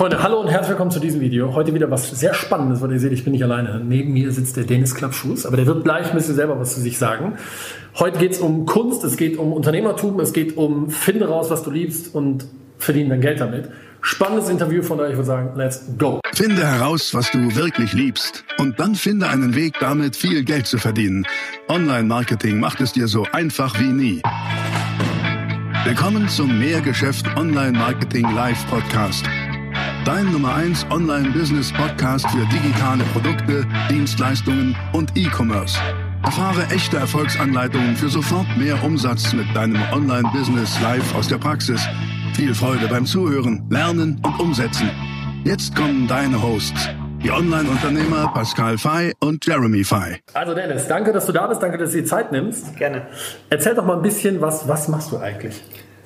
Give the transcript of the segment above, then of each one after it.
Freunde, hallo und herzlich willkommen zu diesem Video. Heute wieder was sehr Spannendes, weil ihr seht, ich bin nicht alleine. Neben mir sitzt der Dennis Klappschuss, aber der wird gleich ein bisschen selber was zu sich sagen. Heute geht es um Kunst, es geht um Unternehmertum, es geht um finde raus, was du liebst und verdiene dein Geld damit. Spannendes Interview von euch, ich würde sagen, let's go. Finde heraus, was du wirklich liebst und dann finde einen Weg, damit viel Geld zu verdienen. Online-Marketing macht es dir so einfach wie nie. Willkommen zum Mehrgeschäft Online-Marketing Live Podcast Dein Nummer 1 Online-Business-Podcast für digitale Produkte, Dienstleistungen und E-Commerce. Erfahre echte Erfolgsanleitungen für sofort mehr Umsatz mit deinem Online-Business live aus der Praxis. Viel Freude beim Zuhören, Lernen und Umsetzen. Jetzt kommen deine Hosts, die Online-Unternehmer Pascal Fay und Jeremy Fay. Also Dennis, danke, dass du da bist, danke, dass du dir Zeit nimmst. Gerne. Erzähl doch mal ein bisschen, was, was machst du eigentlich?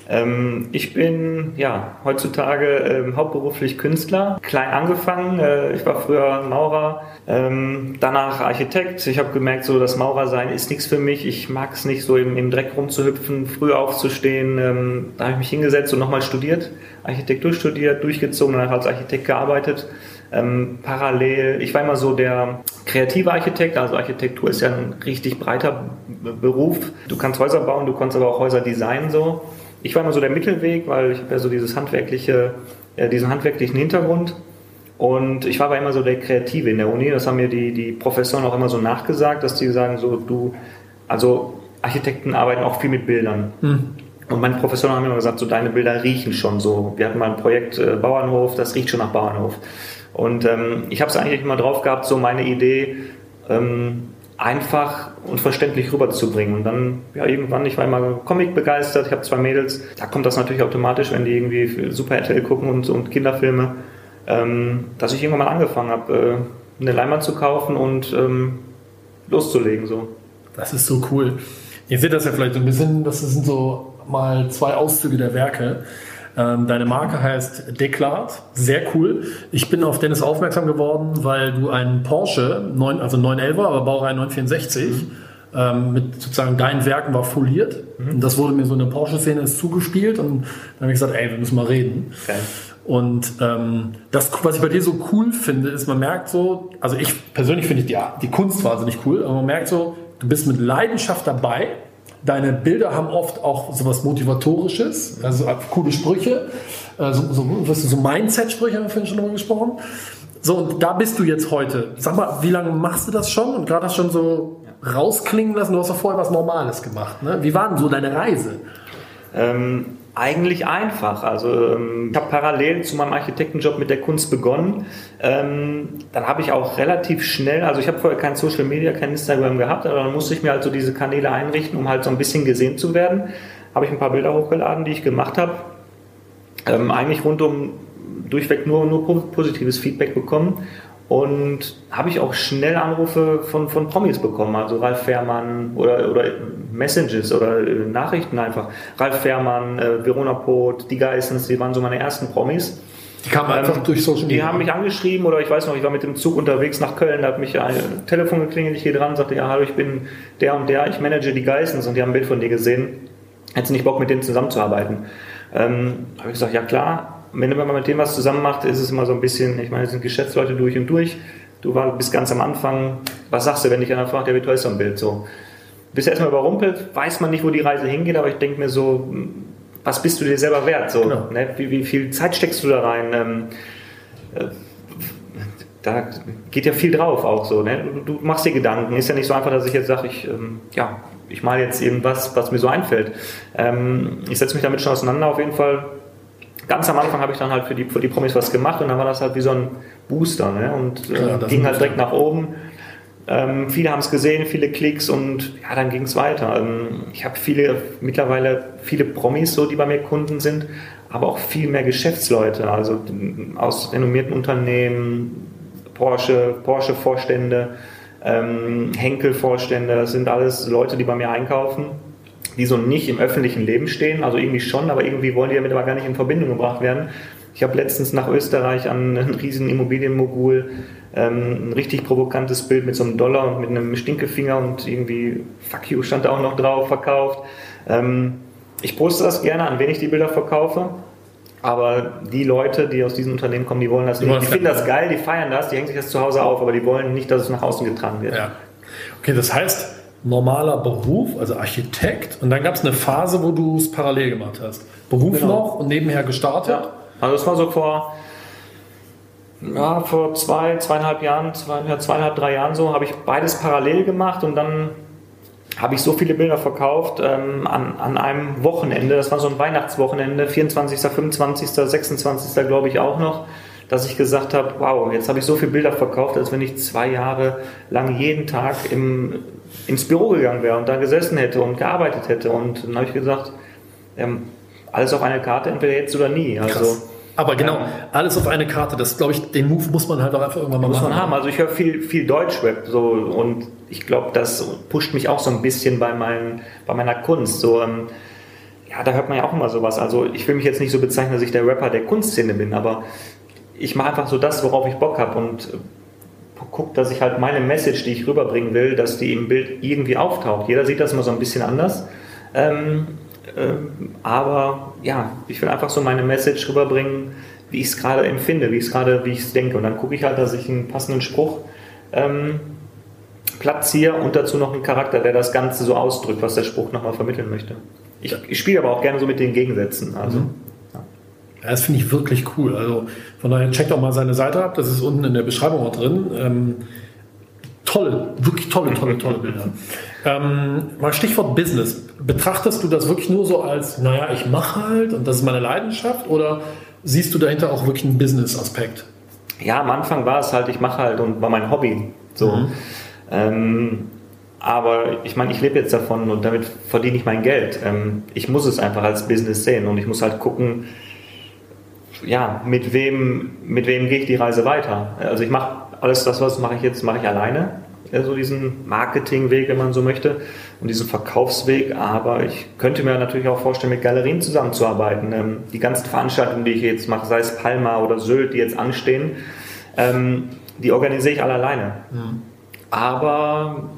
Ähm, ich bin ja heutzutage ähm, hauptberuflich Künstler, klein angefangen. Äh, ich war früher Maurer, ähm, danach Architekt. Ich habe gemerkt, so das Maurersein ist nichts für mich. Ich mag es nicht, so im, im, Dreck rumzuhüpfen, früh aufzustehen. Ähm, da habe ich mich hingesetzt und nochmal studiert, Architektur studiert, durchgezogen, danach als Architekt gearbeitet. Ähm, parallel, ich war immer so der kreative Architekt, also Architektur ist ja ein richtig breiter Beruf. Du kannst Häuser bauen, du kannst aber auch Häuser designen so ich war immer so der Mittelweg, weil ich habe ja so dieses handwerkliche, äh, diesen handwerklichen Hintergrund. Und ich war aber immer so der Kreative in der Uni. Das haben mir die, die Professoren auch immer so nachgesagt, dass die sagen, so du, also Architekten arbeiten auch viel mit Bildern. Mhm. Und meine Professoren haben immer gesagt, so deine Bilder riechen schon so. Wir hatten mal ein Projekt äh, Bauernhof, das riecht schon nach Bauernhof. Und ähm, ich habe es eigentlich immer drauf gehabt, so meine Idee, ähm, einfach und verständlich rüberzubringen. Und dann, ja, irgendwann, ich war immer Comic begeistert, ich habe zwei Mädels, da kommt das natürlich automatisch, wenn die irgendwie Super RTL gucken und, und Kinderfilme, ähm, dass ich irgendwann mal angefangen habe, äh, eine Leinwand zu kaufen und ähm, loszulegen. So. Das ist so cool. Ihr seht das ja vielleicht so ein bisschen, das sind so mal zwei Auszüge der Werke. Ähm, deine Marke heißt Declart, sehr cool. Ich bin auf Dennis aufmerksam geworden, weil du einen Porsche, 9, also 911er, aber Baureihe 964, mhm. ähm, mit sozusagen deinen Werken war foliert. Mhm. Und das wurde mir so in der Porsche-Szene zugespielt und dann habe ich gesagt, ey, wir müssen mal reden. Okay. Und ähm, das, was ich bei dir so cool finde, ist, man merkt so, also ich persönlich finde ich die, die Kunst wahnsinnig cool, aber man merkt so, du bist mit Leidenschaft dabei Deine Bilder haben oft auch sowas Motivatorisches, also coole Sprüche, äh, so, so, so Mindset-Sprüche haben wir vorhin schon drüber gesprochen. So, und da bist du jetzt heute. Sag mal, wie lange machst du das schon? Und gerade hast du schon so rausklingen lassen, du hast doch vorher was Normales gemacht. Ne? Wie war denn so deine Reise? Ähm, eigentlich einfach. Also ähm, ich habe parallel zu meinem Architektenjob mit der Kunst begonnen. Ähm, dann habe ich auch relativ schnell, also ich habe vorher kein Social Media, kein Instagram gehabt, aber dann musste ich mir halt so diese Kanäle einrichten, um halt so ein bisschen gesehen zu werden. Habe ich ein paar Bilder hochgeladen, die ich gemacht habe. Ähm, eigentlich rundum durchweg nur, nur positives Feedback bekommen und habe ich auch schnell Anrufe von, von Promis bekommen, also Ralf Fährmann oder, oder Messages oder äh, Nachrichten einfach. Ralf Fährmann, äh, Verona Poth, die Geissens, die waren so meine ersten Promis. Die kamen einfach ähm, durch Social Media. Die haben mich angeschrieben oder ich weiß noch, ich war mit dem Zug unterwegs nach Köln, da hat mich ein Telefon geklingelt, ich gehe dran, sagte, ja, hallo, ich bin der und der, ich manage die Geissens und die haben ein Bild von dir gesehen. Hättest du nicht Bock, mit denen zusammenzuarbeiten? Ähm, habe ich gesagt, ja klar, wenn man mit dem was zusammen macht, ist es immer so ein bisschen, ich meine, es sind Geschäftsleute durch und durch. Du war, bist ganz am Anfang, was sagst du, wenn dich einer fragt, ja, wie toll ist so ein Bild? So. Bist erstmal überrumpelt, weiß man nicht, wo die Reise hingeht, aber ich denke mir so, was bist du dir selber wert? So, genau. ne? wie, wie, viel Zeit steckst du da rein? Ähm, äh, da geht ja viel drauf auch so. Ne? Du, du, machst dir Gedanken. Ist ja nicht so einfach, dass ich jetzt sage, ich, ähm, ja, ich male jetzt irgendwas, was mir so einfällt. Ähm, ich setze mich damit schon auseinander auf jeden Fall ganz am Anfang habe ich dann halt für die, für die Promis was gemacht und dann war das halt wie so ein Booster ne? und äh, ging halt direkt nach oben. Ähm, viele haben es gesehen, viele Klicks und ja, dann ging es weiter. Ähm, ich habe viele, mittlerweile viele Promis, so, die bei mir Kunden sind, aber auch viel mehr Geschäftsleute, also aus renommierten Unternehmen, Porsche, Porsche-Vorstände, ähm, Henkel-Vorstände, das sind alles Leute, die bei mir einkaufen die so nicht im öffentlichen Leben stehen, also irgendwie schon, aber irgendwie wollen die damit aber gar nicht in Verbindung gebracht werden. Ich habe letztens nach Österreich an einen riesen Immobilienmogul ähm, ein richtig provokantes Bild mit so einem Dollar und mit einem Stinkefinger und irgendwie Fuck you stand da auch noch drauf verkauft. Ähm, ich poste das gerne, an wen ich die Bilder verkaufe. Aber die Leute, die aus diesen Unternehmen kommen, die wollen das nicht. Die finden das geil, die feiern das, die hängen sich das zu Hause auf, aber die wollen nicht, dass es nach außen getragen wird. Ja. Okay, das heißt, normaler Beruf, also Architekt, und dann gab es eine Phase, wo du es parallel gemacht hast. Beruf Genau. noch und nebenher gestartet. Ja. Also es war so vor, ja, vor zwei, zweieinhalb Jahren, zwei, ja, zweieinhalb, drei Jahren so, habe ich beides parallel gemacht und dann habe ich so viele Bilder verkauft ähm, an, an einem Wochenende, das war so ein Weihnachtswochenende, 24., 25., 26. glaube ich auch noch, dass ich gesagt habe, wow, jetzt habe ich so viele Bilder verkauft, als wenn ich zwei Jahre lang jeden Tag im, ins Büro gegangen wäre und da gesessen hätte und gearbeitet hätte. Und dann habe ich gesagt, ähm, alles auf eine Karte, entweder jetzt oder nie. Also, Krass. Aber genau, Ja. alles auf eine Karte. Das glaube ich, den Move muss man halt auch einfach irgendwann mal muss machen. man haben. Also ich höre viel, viel Deutschrap so und ich glaube, das pusht mich auch so ein bisschen bei, meinen, bei meiner Kunst. So, ähm, ja, da hört man ja auch immer sowas. Also ich will mich jetzt nicht so bezeichnen, dass ich der Rapper der Kunstszene bin, aber ich mache einfach so das, worauf ich Bock habe und gucke, dass ich halt meine Message, die ich rüberbringen will, dass die im Bild irgendwie auftaucht. Jeder sieht das immer so ein bisschen anders. Ähm, ähm, aber ja, ich will einfach so meine Message rüberbringen, wie ich es gerade empfinde, wie ich es gerade, wie ich es denke. Und dann gucke ich halt, dass ich einen passenden Spruch ähm, platziere und dazu noch einen Charakter, der das Ganze so ausdrückt, was der Spruch nochmal vermitteln möchte. Ich, ich spiele aber auch gerne so mit den Gegensätzen. Also, Ja, das finde ich wirklich cool. Also von daher checkt auch mal seine Seite ab. Das ist unten in der Beschreibung auch drin. Ähm, toll, wirklich tolle, tolle, tolle Bilder. Ähm, mal Stichwort Business. Betrachtest du das wirklich nur so als, naja, ich mache halt und das ist meine Leidenschaft oder siehst du dahinter auch wirklich einen Business-Aspekt? Ja, am Anfang war es halt, ich mache halt und war mein Hobby. So. Ähm, aber ich meine, ich lebe jetzt davon und damit verdiene ich mein Geld. Ähm, ich muss es einfach als Business sehen und ich muss halt gucken, ja, mit wem, mit wem gehe ich die Reise weiter. Also ich mache alles das, was mache ich jetzt, mache ich alleine. Also diesen Marketingweg, wenn man so möchte, und diesen Verkaufsweg. Aber ich könnte mir natürlich auch vorstellen, mit Galerien zusammenzuarbeiten. Ähm, die ganzen Veranstaltungen, die ich jetzt mache, sei es Palma oder Sylt, die jetzt anstehen, ähm, die organisiere ich alle alleine. Aber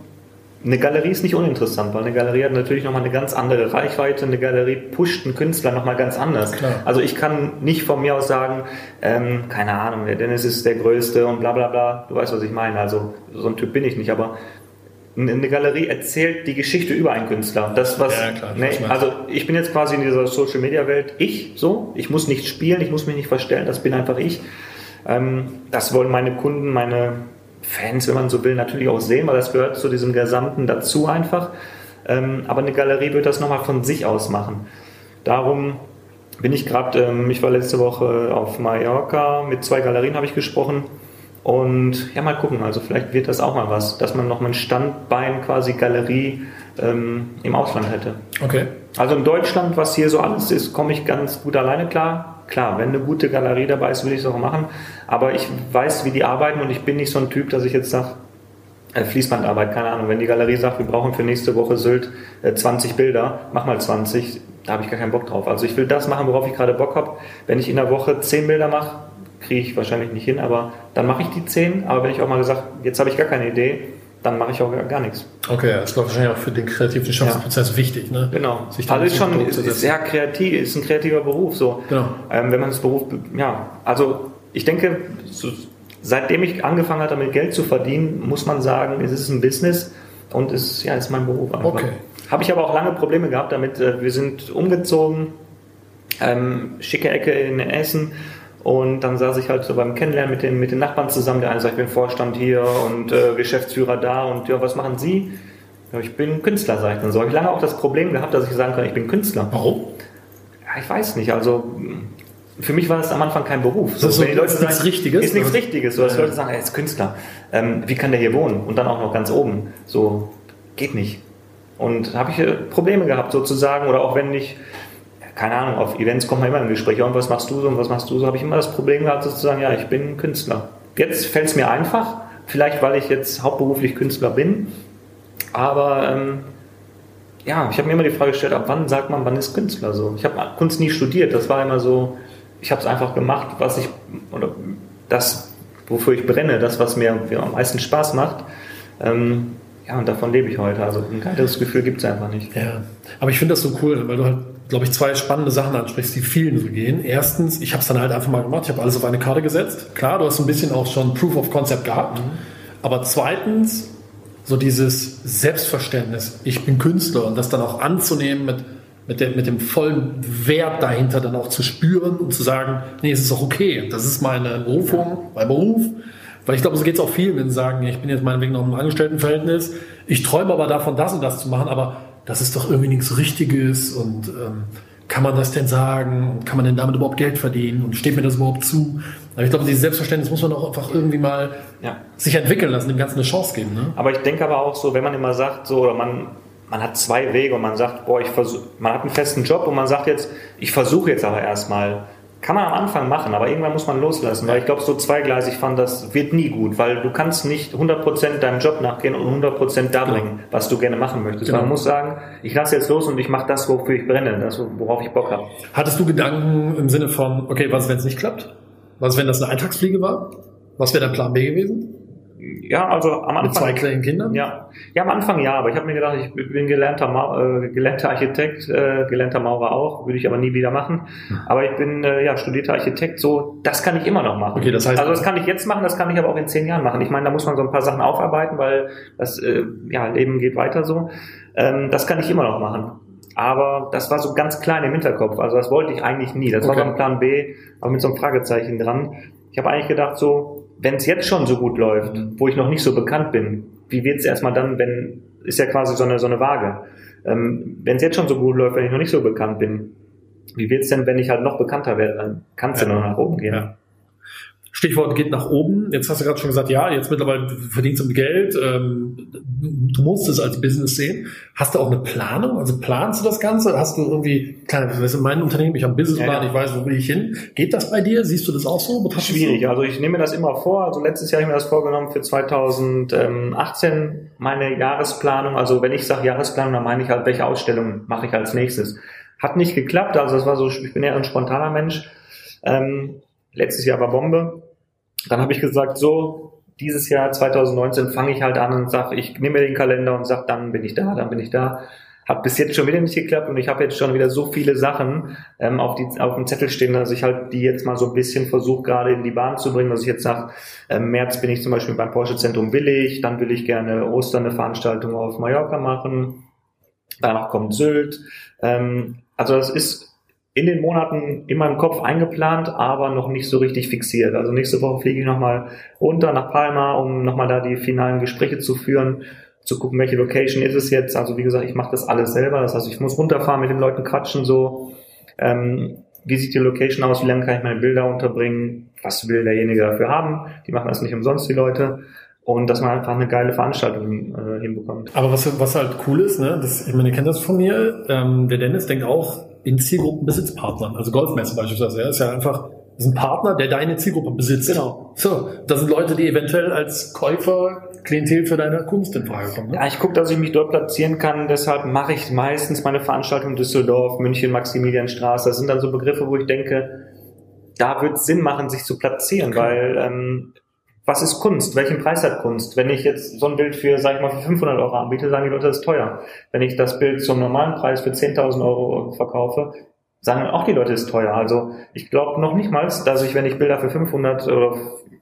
eine Galerie ist nicht uninteressant, weil eine Galerie hat natürlich nochmal eine ganz andere Reichweite. Eine Galerie pusht einen Künstler nochmal ganz anders. Klar. Also ich kann nicht von mir aus sagen, ähm, keine Ahnung, der Dennis ist der Größte und bla bla bla. Du weißt, was ich meine. Also so ein Typ bin ich nicht, aber eine Galerie erzählt die Geschichte über einen Künstler. Das, was, Ja, klar, ne, also ich bin jetzt quasi in dieser Social Media Welt ich so. Ich muss nicht spielen, ich muss mich nicht verstellen, das bin einfach ich. Ähm, das wollen meine Kunden, meine Fans, wenn man so will, natürlich auch sehen, weil das gehört zu diesem Gesamten dazu einfach. Ähm, aber eine Galerie wird das nochmal von sich aus machen. Darum bin ich gerade, ähm, ich war letzte Woche auf Mallorca, mit zwei Galerien habe ich gesprochen. Und ja, mal gucken, also vielleicht wird das auch mal was, dass man noch mal ein Standbein quasi Galerie ähm, im Ausland hätte. Okay. Also in Deutschland, was hier so alles ist, komme ich ganz gut alleine klar. Klar, wenn eine gute Galerie dabei ist, will ich es auch machen. Aber ich weiß, wie die arbeiten und ich bin nicht so ein Typ, dass ich jetzt sage, äh, Fließbandarbeit, keine Ahnung. Wenn die Galerie sagt, wir brauchen für nächste Woche Sylt äh, 20 Bilder, mach mal 20, da habe ich gar keinen Bock drauf. Also ich will das machen, worauf ich gerade Bock habe. Wenn ich in der Woche 10 Bilder mache, kriege ich wahrscheinlich nicht hin, aber dann mache ich die 10. Aber wenn ich auch mal gesagt, jetzt habe ich gar keine Idee, dann mache ich auch gar, nichts. Okay, das ist doch wahrscheinlich auch für den kreativen Schaffensprozess wichtig. Ne? Genau. Sich da also ist schon ist, ist sehr kreativ, ist ein kreativer Beruf so. Genau. Ähm, wenn man das Beruf, ja, also ich denke, so, seitdem ich angefangen habe, damit Geld zu verdienen, muss man sagen, es ist ein Business und es ist, ja, ist mein Beruf. Einfach. Okay. Habe ich aber auch lange Probleme gehabt damit. Äh, Wir sind umgezogen, ähm, schicke Ecke in Essen. Und dann saß ich halt so beim Kennenlernen mit den, mit den Nachbarn zusammen. Der eine sagt, ich bin Vorstand hier und äh, Geschäftsführer da. Und ja, was machen Sie? Ja, ich bin Künstler, sag ich dann so. Habe ich lange auch das Problem gehabt, dass ich sagen kann, ich bin Künstler. Warum? Ja, ich weiß nicht. Also für mich war das am Anfang kein Beruf. Das ist so- wenn die Leute ist nichts sagen, Richtiges, Ist nichts? Richtiges. So, dass Ja. Leute sagen, er ist Künstler. Ähm, wie kann der hier wohnen? Und dann auch noch ganz oben. So, geht nicht. Und habe ich äh, Probleme gehabt sozusagen. Oder auch wenn ich, keine Ahnung, auf Events kommt man immer im Gespräch. Und was machst du so und was machst du so? Habe ich immer das Problem gehabt sozusagen, ja, ich bin Künstler. Jetzt fällt es mir einfach. Vielleicht, weil ich jetzt hauptberuflich Künstler bin. Aber ähm, ja, ich habe mir immer die Frage gestellt, ab wann sagt man, wann ist Künstler so? Ich habe Kunst nie studiert, das war immer so, ich habe es einfach gemacht, was ich, oder das, wofür ich brenne, das, was mir, am meisten Spaß macht. Ähm, ja, und davon lebe ich heute. Also ein geileres Gefühl gibt es einfach nicht. Ja, aber ich finde das so cool, weil du halt glaube ich, zwei spannende Sachen ansprichst, die vielen so gehen. Erstens, ich habe es dann halt einfach mal gemacht, ich habe alles auf eine Karte gesetzt. Klar, du hast ein bisschen auch schon Proof of Concept gehabt. Mhm. Aber zweitens, so dieses Selbstverständnis, ich bin Künstler und das dann auch anzunehmen mit, mit, der, mit dem vollen Wert dahinter dann auch zu spüren und zu sagen, nee, es ist auch okay, das ist meine Berufung, mein Beruf. Weil ich glaube, so geht es auch vielen, wenn sie sagen, ich bin jetzt meinetwegen noch im Angestelltenverhältnis, ich träume aber davon, das und das zu machen, aber das ist doch irgendwie nichts Richtiges und ähm, kann man das denn sagen? Kann man denn damit überhaupt Geld verdienen? Und steht mir das überhaupt zu? Aber ich glaube, dieses Selbstverständnis muss man auch einfach irgendwie mal ja. sich entwickeln lassen, dem Ganzen eine Chance geben. Ne? Aber ich denke aber auch so, wenn man immer sagt, so, oder man, man hat zwei Wege und man sagt, boah, ich versuche, man hat einen festen Job und man sagt jetzt, ich versuche jetzt aber erstmal kann man am Anfang machen, aber irgendwann muss man loslassen, weil ich glaube, so zweigleisig fand, das wird nie gut, weil du kannst nicht 100% deinem Job nachgehen und 100% da bringen, genau. was du gerne machen möchtest. Genau. Man muss sagen, ich lasse jetzt los und ich mache das, wofür ich brenne, das, worauf ich Bock habe. Hattest du Gedanken im Sinne von, okay, was, wenn es nicht klappt? Was, wenn das eine Eintagsfliege war? Was wäre der Plan B gewesen? Ja, also am Anfang. Mit zwei kleinen Kindern? Ja, ja am Anfang ja, aber ich habe mir gedacht, ich bin gelernter, äh, gelernter Architekt, äh, gelernter Maurer auch, würde ich aber nie wieder machen. Hm. Aber ich bin äh, ja studierter Architekt, so das kann ich immer noch machen. Okay, das heißt, also das kann ich jetzt machen, das kann ich aber auch in zehn Jahren machen. Ich meine, da muss man so ein paar Sachen aufarbeiten, weil das äh, ja Leben geht weiter so. Ähm, das kann ich immer noch machen. Aber das war so ganz klein im Hinterkopf. Also das wollte ich eigentlich nie. Das okay. war so ein Plan B, aber mit so einem Fragezeichen dran. Ich habe eigentlich gedacht so, wenn es jetzt schon so gut läuft, wo ich noch nicht so bekannt bin, wie wird es erstmal dann, wenn, ist ja quasi so eine, so eine Waage. Ähm, wenn es jetzt schon so gut läuft, wenn ich noch nicht so bekannt bin, wie wird es denn, wenn ich halt noch bekannter werde, dann kann es ja. ja noch nach oben gehen. Ja. Stichwort geht nach oben. Jetzt hast du gerade schon gesagt, ja, jetzt mittlerweile verdienst du Geld. Ähm, du musst es als Business sehen. Hast du auch eine Planung? Also planst du das Ganze? Hast du irgendwie, kleine, das ist mein Unternehmen, ich habe einen Businessplan, ja, ich weiß, wo will ich hin. Geht das bei dir? Siehst du das auch so? Betrachtest Schwierig. Also ich nehme mir das immer vor. Also letztes Jahr habe ich mir das vorgenommen für 2018 meine Jahresplanung. Also wenn ich sage Jahresplanung, dann meine ich halt, welche Ausstellung mache ich als nächstes. Hat nicht geklappt. Also das war so, ich bin eher ein spontaner Mensch. Ähm, Letztes Jahr war Bombe. Dann habe ich gesagt, so, dieses Jahr 2019 fange ich halt an und sage, ich nehme mir den Kalender und sage, dann bin ich da, dann bin ich da. Hat bis jetzt schon wieder nicht geklappt und ich habe jetzt schon wieder so viele Sachen ähm, auf, die, auf dem Zettel stehen, dass ich halt die jetzt mal so ein bisschen versuche, gerade in die Bahn zu bringen, dass ich jetzt sage, ähm, März bin ich zum Beispiel beim Porsche Zentrum Willig, dann will ich gerne Ostern eine Veranstaltung auf Mallorca machen, danach kommt Sylt. Ähm, also das ist in den Monaten in meinem Kopf eingeplant, aber noch nicht so richtig fixiert. Also nächste Woche fliege ich nochmal runter nach Palma, um nochmal da die finalen Gespräche zu führen, zu gucken, welche Location ist es jetzt. Also wie gesagt, ich mache das alles selber. Das heißt, ich muss runterfahren, mit den Leuten quatschen, so ähm, wie sieht die Location aus, wie lange kann ich meine Bilder unterbringen, was will derjenige dafür haben. Die machen das nicht umsonst, die Leute und dass man einfach eine geile Veranstaltung äh, hinbekommt. Aber was, was halt cool ist, ne, das, ich meine, ihr kennt das von mir, ähm, der Dennis denkt auch in Zielgruppenbesitzpartnern, also Golfmesse beispielsweise, ja, ist ja einfach ist ein Partner, der deine Zielgruppe besitzt. Genau. So, das sind Leute, die eventuell als Käufer Klientel für deine Kunst in Frage kommen. Ne? Ja, ich gucke, dass ich mich dort platzieren kann. Deshalb mache ich meistens meine Veranstaltungen in Düsseldorf, München, Maximilianstraße. Das sind dann so Begriffe, wo ich denke, da wird es Sinn machen, sich zu platzieren, okay. weil ähm, was ist Kunst? Welchen Preis hat Kunst? Wenn ich jetzt so ein Bild für, sag ich mal, für 500 Euro anbiete, sagen die Leute, das ist teuer. Wenn ich das Bild zum normalen Preis für 10.000 Euro verkaufe, sagen auch die Leute, das ist teuer. Also ich glaube noch nicht mal, dass ich, wenn ich Bilder für 500 oder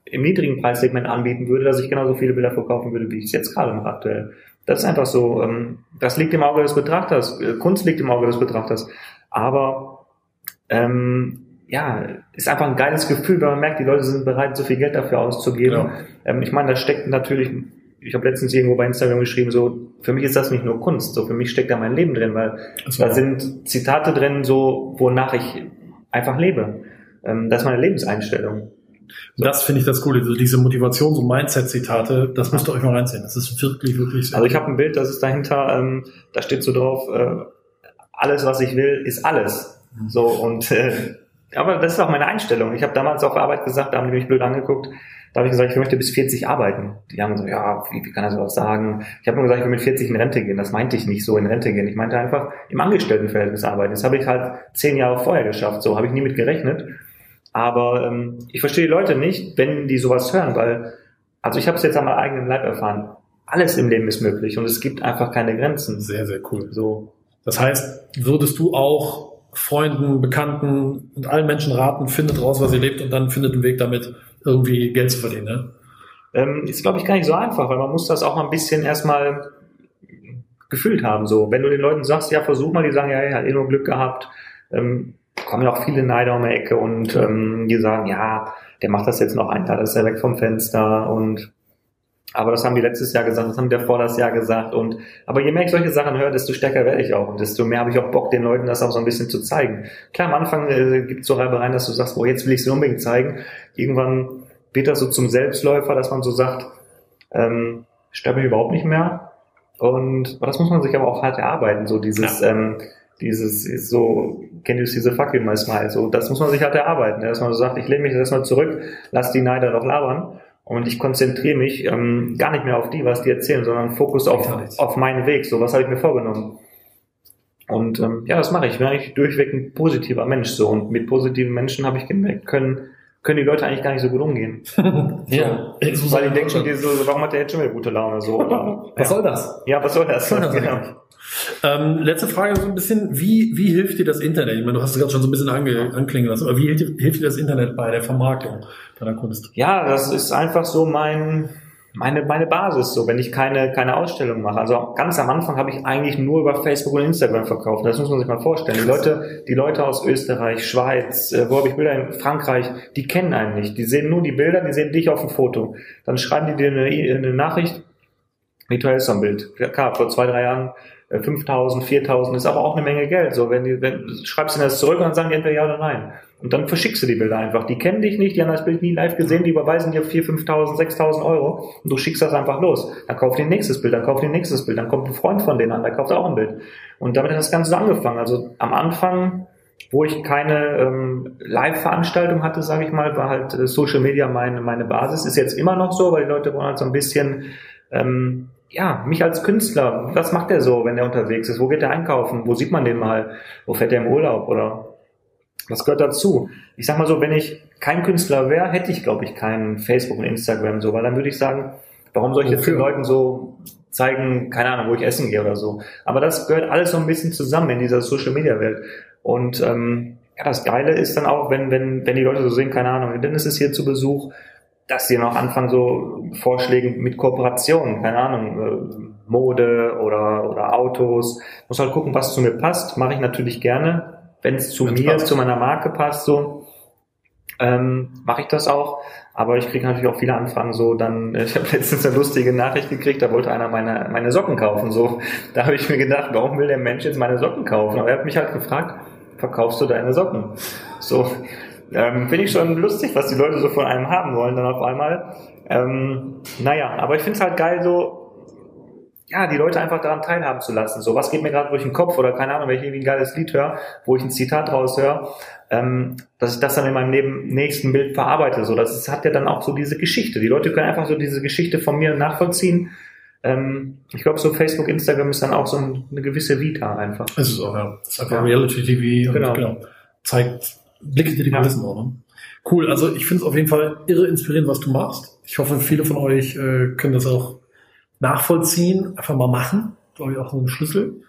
im niedrigen Preissegment anbieten würde, dass ich genauso viele Bilder verkaufen würde, wie ich es jetzt gerade mache aktuell. Das ist einfach so. Ähm, das liegt im Auge des Betrachters. Kunst liegt im Auge des Betrachters. Aber ähm, ja, ist einfach ein geiles Gefühl, wenn man merkt, die Leute sind bereit, so viel Geld dafür auszugeben. Ja. Ähm, ich meine, da steckt natürlich, ich habe letztens irgendwo bei Instagram geschrieben, so, für mich ist das nicht nur Kunst, so für mich steckt da mein Leben drin, weil so. da sind Zitate drin, so, wonach ich einfach lebe. Ähm, das ist meine Lebenseinstellung. So. Das finde ich das Coole, so diese Motivations- und Mindset-Zitate, das müsst ihr euch mal reinziehen. Das ist wirklich, wirklich Also ich habe ein Bild, das ist dahinter, ähm, da steht so drauf, äh, alles, was ich will, ist alles. Mhm. So, und äh, aber das ist auch meine Einstellung. Ich habe damals auf Arbeit gesagt, da haben die mich blöd angeguckt. Da habe ich gesagt, ich möchte bis 40 arbeiten. Die haben gesagt, ja, wie, wie kann er sowas sagen? Ich habe nur gesagt, ich will mit 40 in Rente gehen. Das meinte ich nicht so in Rente gehen. Ich meinte einfach im Angestelltenverhältnis arbeiten. Das habe ich halt zehn Jahre vorher geschafft. So habe ich nie mit gerechnet. Aber ähm, ich verstehe die Leute nicht, wenn die sowas hören, weil, also ich habe es jetzt an meinem eigenen Leib erfahren. Alles im Leben ist möglich und es gibt einfach keine Grenzen. Sehr, sehr cool. So. Das heißt, würdest du auch Freunden, Bekannten und allen Menschen raten, findet raus, was ihr lebt und dann findet einen Weg damit, irgendwie Geld zu verdienen. Ne? Ähm, ist, glaube ich, gar nicht so einfach, weil man muss das auch mal ein bisschen erstmal gefühlt haben. So, wenn du den Leuten sagst, ja, versuch mal, die sagen, ja, er hat eh nur Glück gehabt, ähm, kommen ja auch viele Neider um die Ecke und ähm, die sagen, ja, der macht das jetzt noch ein das ist er weg vom Fenster und aber das haben die letztes Jahr gesagt, das haben die vor das Jahr gesagt und aber je mehr ich solche Sachen höre, desto stärker werde ich auch und desto mehr habe ich auch Bock, den Leuten das auch so ein bisschen zu zeigen. Klar, am Anfang äh, gibt es so Reibereien, dass du sagst, oh, jetzt will ich es unbedingt zeigen. Irgendwann wird das so zum Selbstläufer, dass man so sagt, ähm, sterbe ich überhaupt nicht mehr. Und aber das muss man sich aber auch hart erarbeiten, so dieses, ja. ähm, dieses so, kennt ihr diese fuck you smile, so, das muss man sich halt erarbeiten, dass man so sagt, ich lehne mich erstmal zurück, lass die Neider doch labern und ich konzentriere mich ähm, gar nicht mehr auf die, was die erzählen, sondern Fokus auf, auf meinen Weg, so, was habe ich mir vorgenommen. Und ähm, ja, das mache ich. Ich bin eigentlich durchweg ein positiver Mensch so und mit positiven Menschen habe ich gemerkt, können können die Leute eigentlich gar nicht so gut umgehen. ja. So, weil die denken schon, so, warum hat der jetzt schon wieder gute Laune? So, oder, was ja. soll das? Ja, was soll das? Das genau. Ähm, letzte Frage so ein bisschen, wie, wie hilft dir das Internet? Ich meine, du hast es gerade schon so ein bisschen ange, anklingen lassen, aber wie hilft, hilft dir das Internet bei der Vermarktung deiner Kunst? Ja, das ist einfach so mein, meine, meine Basis, so wenn ich keine, keine Ausstellung mache. Also ganz am Anfang habe ich eigentlich nur über Facebook und Instagram verkauft. Das muss man sich mal vorstellen. Die Leute, die Leute aus Österreich, Schweiz, äh, wo habe ich Bilder in Frankreich, die kennen einen nicht. Die sehen nur die Bilder, die sehen dich auf dem Foto. Dann schreiben die dir eine, eine Nachricht, wie teuer ist so ein Bild? Ja, klar, vor zwei, drei Jahren 5000, äh, 4000 ist aber auch eine Menge Geld. So, wenn die, wenn, schreibst du das zurück und dann sagen die entweder ja oder nein. Und dann verschickst du die Bilder einfach. Die kennen dich nicht, die haben das Bild nie live gesehen, die überweisen dir 4.000, 5.000, 6.000 Euro und du schickst das einfach los. Dann kauft die nächstes Bild, dann kauft die nächstes Bild, dann kommt ein Freund von denen an, der kauft auch ein Bild. Und damit hat das Ganze so angefangen. Also am Anfang, wo ich keine ähm, Live-Veranstaltung hatte, sage ich mal, war halt äh, Social Media meine, meine Basis. Ist jetzt immer noch so, weil die Leute wollen halt so ein bisschen ähm, ja, mich als Künstler, was macht der so, wenn der unterwegs ist? Wo geht der einkaufen? Wo sieht man den mal? Wo fährt der im Urlaub? Oder was gehört dazu? Ich sag mal so, wenn ich kein Künstler wäre, hätte ich, glaube ich, keinen Facebook und Instagram so, weil dann würde ich sagen, warum soll ich jetzt den Leuten so zeigen, keine Ahnung, wo ich essen gehe oder so. Aber das gehört alles so ein bisschen zusammen in dieser Social Media Welt. Und ähm, ja, das Geile ist dann auch, wenn, wenn, wenn die Leute so sehen, keine Ahnung, Dennis ist hier zu Besuch, dass sie noch anfangen, so Vorschläge mit Kooperationen, keine Ahnung, äh, Mode oder, oder Autos. Muss halt gucken, was zu mir passt. Mache ich natürlich gerne. Wenn es zu Wenn's mir, passt. zu meiner Marke passt, so ähm, mache ich das auch. Aber ich kriege natürlich auch viele Anfragen so, dann, ich habe letztens eine lustige Nachricht gekriegt, da wollte einer meine, meine Socken kaufen. So, da habe ich mir gedacht, warum will der Mensch jetzt meine Socken kaufen? Aber er hat mich halt gefragt, verkaufst du deine Socken? So, ähm, Finde ich schon lustig, was die Leute so von einem haben wollen dann auf einmal. Ähm, naja, aber ich finde es halt geil, so ja, die Leute einfach daran teilhaben zu lassen. So, was geht mir gerade durch den Kopf oder keine Ahnung, wenn ich irgendwie ein geiles Lied höre, wo ich ein Zitat raushöre, ähm, dass ich das dann in meinem neben, nächsten Bild verarbeite. So, das hat ja dann auch so diese Geschichte. Die Leute können einfach so diese Geschichte von mir nachvollziehen. Ähm, ich glaube, so Facebook, Instagram ist dann auch so eine gewisse Vita einfach. Es ist auch, ja. Das ist einfach ja. Reality TV genau. und genau. zeigt Blicke, die die ja. wissen auch. Ne? Cool, also ich finde es auf jeden Fall irre inspirierend, was du machst. Ich hoffe, viele von euch äh, können das auch nachvollziehen, einfach mal machen. Glaube ich auch so ein Schlüssel.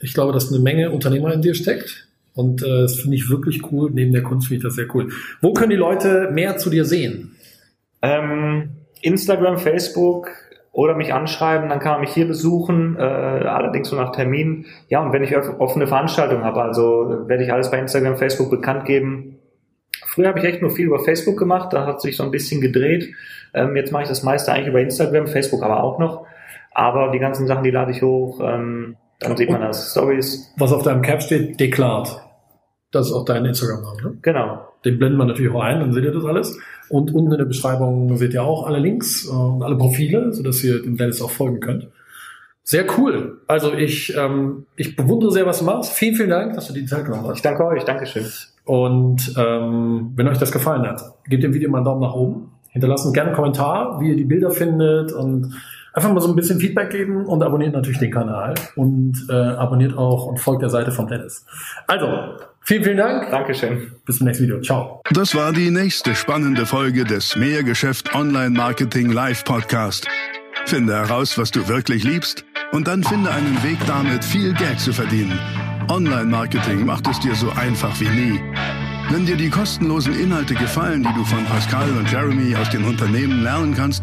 Ich glaube, dass eine Menge Unternehmer in dir steckt. Und äh, das finde ich wirklich cool. Neben der Kunst finde ich das sehr cool. Wo können die Leute mehr zu dir sehen? Ähm, Instagram, Facebook oder mich anschreiben, dann kann man mich hier besuchen, äh, allerdings nur nach Termin. Ja, und wenn ich offene Veranstaltungen habe, also werde ich alles bei Instagram, Facebook bekannt geben. Früher habe ich echt nur viel über Facebook gemacht, da hat sich so ein bisschen gedreht. Ähm, jetzt mache ich das meiste eigentlich über Instagram, Facebook aber auch noch. Aber die ganzen Sachen, die lade ich hoch, ähm, dann sieht man das. Stories. Was auf deinem Cap steht, Deklat. Das ist auch dein Instagram-Name, ne? Genau. Den blenden wir natürlich auch ein, dann seht ihr das alles. Und unten in der Beschreibung seht ihr auch alle Links äh, und alle Profile, sodass ihr dem Dennis auch folgen könnt. Sehr cool. Also ich, ähm, ich bewundere sehr, was du machst. Vielen, vielen Dank, dass du die Zeit genommen hast. Ich danke euch, Dankeschön. Und ähm, wenn euch das gefallen hat, gebt dem Video mal einen Daumen nach oben. Hinterlasst gerne einen Kommentar, wie ihr die Bilder findet und einfach mal so ein bisschen Feedback geben und abonniert natürlich den Kanal und äh, abonniert auch und folgt der Seite von Dennis. Also, vielen, vielen Dank. Dankeschön. Bis zum nächsten Video. Ciao. Das war die nächste spannende Folge des Mehrgeschäft Online Marketing Live Podcast. Finde heraus, was du wirklich liebst und dann finde einen Weg damit, viel Geld zu verdienen. Online-Marketing macht es dir so einfach wie nie. Wenn dir die kostenlosen Inhalte gefallen, die du von Pascal und Jeremy aus den Unternehmen lernen kannst,